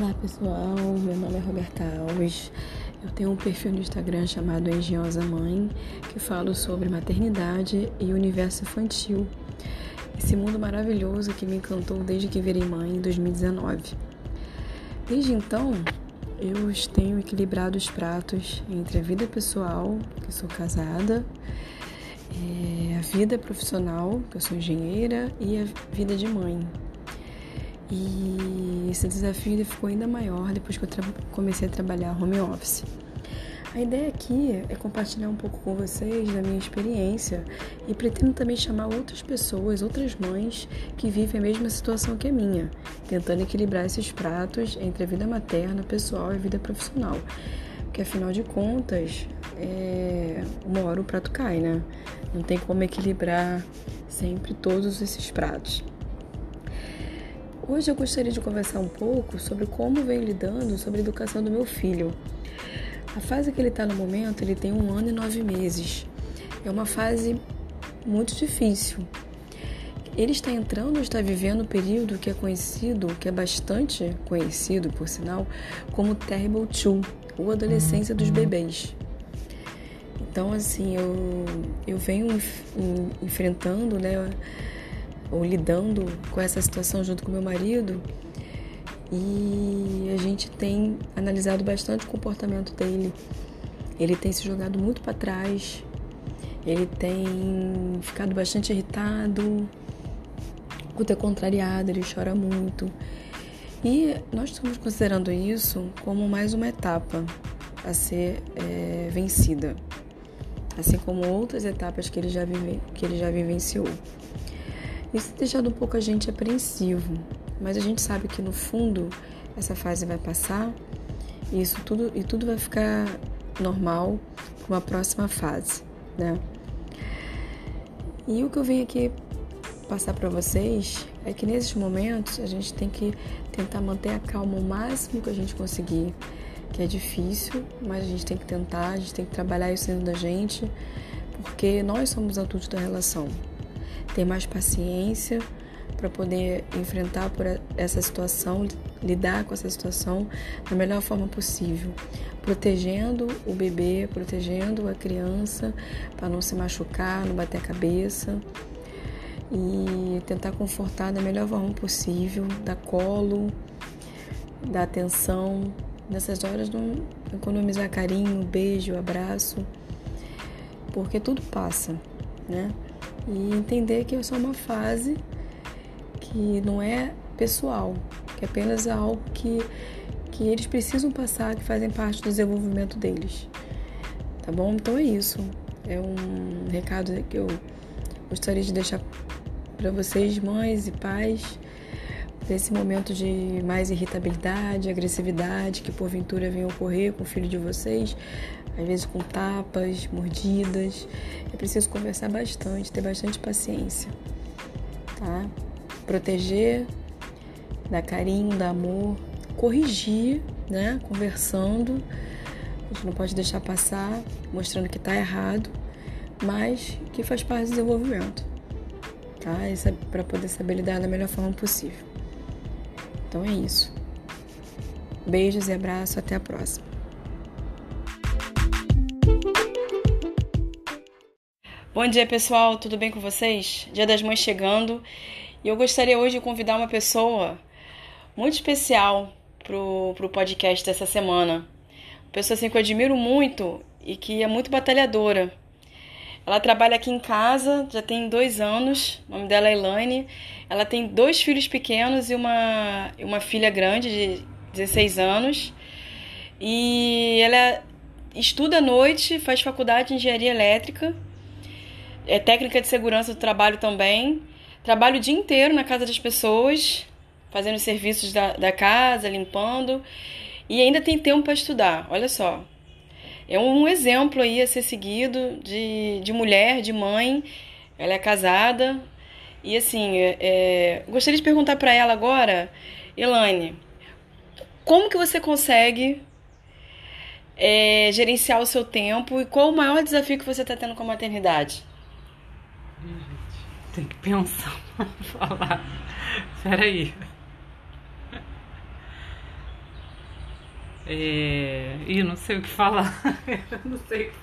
Olá pessoal, meu nome é Roberta Alves. Eu tenho um perfil no Instagram chamado Engenhosa Mãe, que falo sobre maternidade e universo infantil. Esse mundo maravilhoso que me encantou desde que virei mãe em 2019. Desde então, eu tenho equilibrado os pratos entre a vida pessoal, que sou casada, é, a vida profissional, que eu sou engenheira, e a vida de mãe, e esse desafio ficou ainda maior depois que eu comecei a trabalhar home office. A ideia aqui é compartilhar um pouco com vocês da minha experiência e pretendo também chamar outras pessoas, outras mães que vivem a mesma situação que a minha, tentando equilibrar esses pratos entre a vida materna, pessoal e a vida profissional. Porque afinal de contas, é... uma hora o prato cai, né? Não tem como equilibrar sempre todos esses pratos. Hoje eu gostaria de conversar um pouco sobre como venho lidando sobre a educação do meu filho. A fase que ele está no momento, ele tem um ano e nove meses. É uma fase muito difícil. Ele está entrando, está vivendo um período que é conhecido, que é bastante conhecido, por sinal, como Terrible Two, ou adolescência dos bebês. Então, assim, eu, eu venho enfrentando, né, ou lidando com essa situação junto com meu marido e a gente tem analisado bastante o comportamento dele. Ele tem se jogado muito para trás, ele tem ficado bastante irritado, muito é contrariado, ele chora muito. E nós estamos considerando isso como mais uma etapa a ser é, vencida, assim como outras etapas que ele já, vive, que ele já vivenciou. Isso tem deixado um pouco a gente apreensivo, mas a gente sabe que no fundo essa fase vai passar e isso tudo e tudo vai ficar normal para uma próxima fase, né? E o que eu venho aqui passar para vocês é que nesses momentos a gente tem que tentar manter a calma o máximo que a gente conseguir, que é difícil, mas a gente tem que tentar, a gente tem que trabalhar isso dentro da gente, porque nós somos adultos da relação ter mais paciência para poder enfrentar por essa situação, lidar com essa situação da melhor forma possível, protegendo o bebê, protegendo a criança para não se machucar, não bater a cabeça e tentar confortar da melhor forma possível, dar colo, dar atenção. Nessas horas não economizar carinho, beijo, abraço, porque tudo passa, né? E entender que é só uma fase que não é pessoal, que é apenas algo que, que eles precisam passar, que fazem parte do desenvolvimento deles. Tá bom? Então é isso. É um recado que eu gostaria de deixar para vocês, mães e pais, nesse momento de mais irritabilidade, agressividade que porventura venha ocorrer com o filho de vocês às vezes com tapas, mordidas. É preciso conversar bastante, ter bastante paciência, tá? Proteger, dar carinho, dar amor, corrigir, né? Conversando. A gente não pode deixar passar, mostrando que está errado, mas que faz parte do desenvolvimento, tá? Isso é para poder saber lidar da melhor forma possível. Então é isso. Beijos e abraço, até a próxima. Bom dia, pessoal, tudo bem com vocês? Dia das Mães chegando e eu gostaria hoje de convidar uma pessoa muito especial pro, pro podcast dessa semana. Uma pessoa assim que eu admiro muito e que é muito batalhadora. Ela trabalha aqui em casa, já tem dois anos, o nome dela é Elaine. Ela tem dois filhos pequenos e uma, uma filha grande de 16 anos. E ela estuda à noite, faz faculdade de engenharia elétrica é técnica de segurança do trabalho também. Trabalho o dia inteiro na casa das pessoas, fazendo os serviços da, da casa, limpando. E ainda tem tempo para estudar, olha só. É um exemplo aí a ser seguido de, de mulher, de mãe. Ela é casada. E assim, é, é, gostaria de perguntar para ela agora, Elaine, como que você consegue é, gerenciar o seu tempo e qual o maior desafio que você está tendo com a maternidade? Tem que pensar pra falar. Peraí. É... Ih, não sei o que falar. não sei o que falar.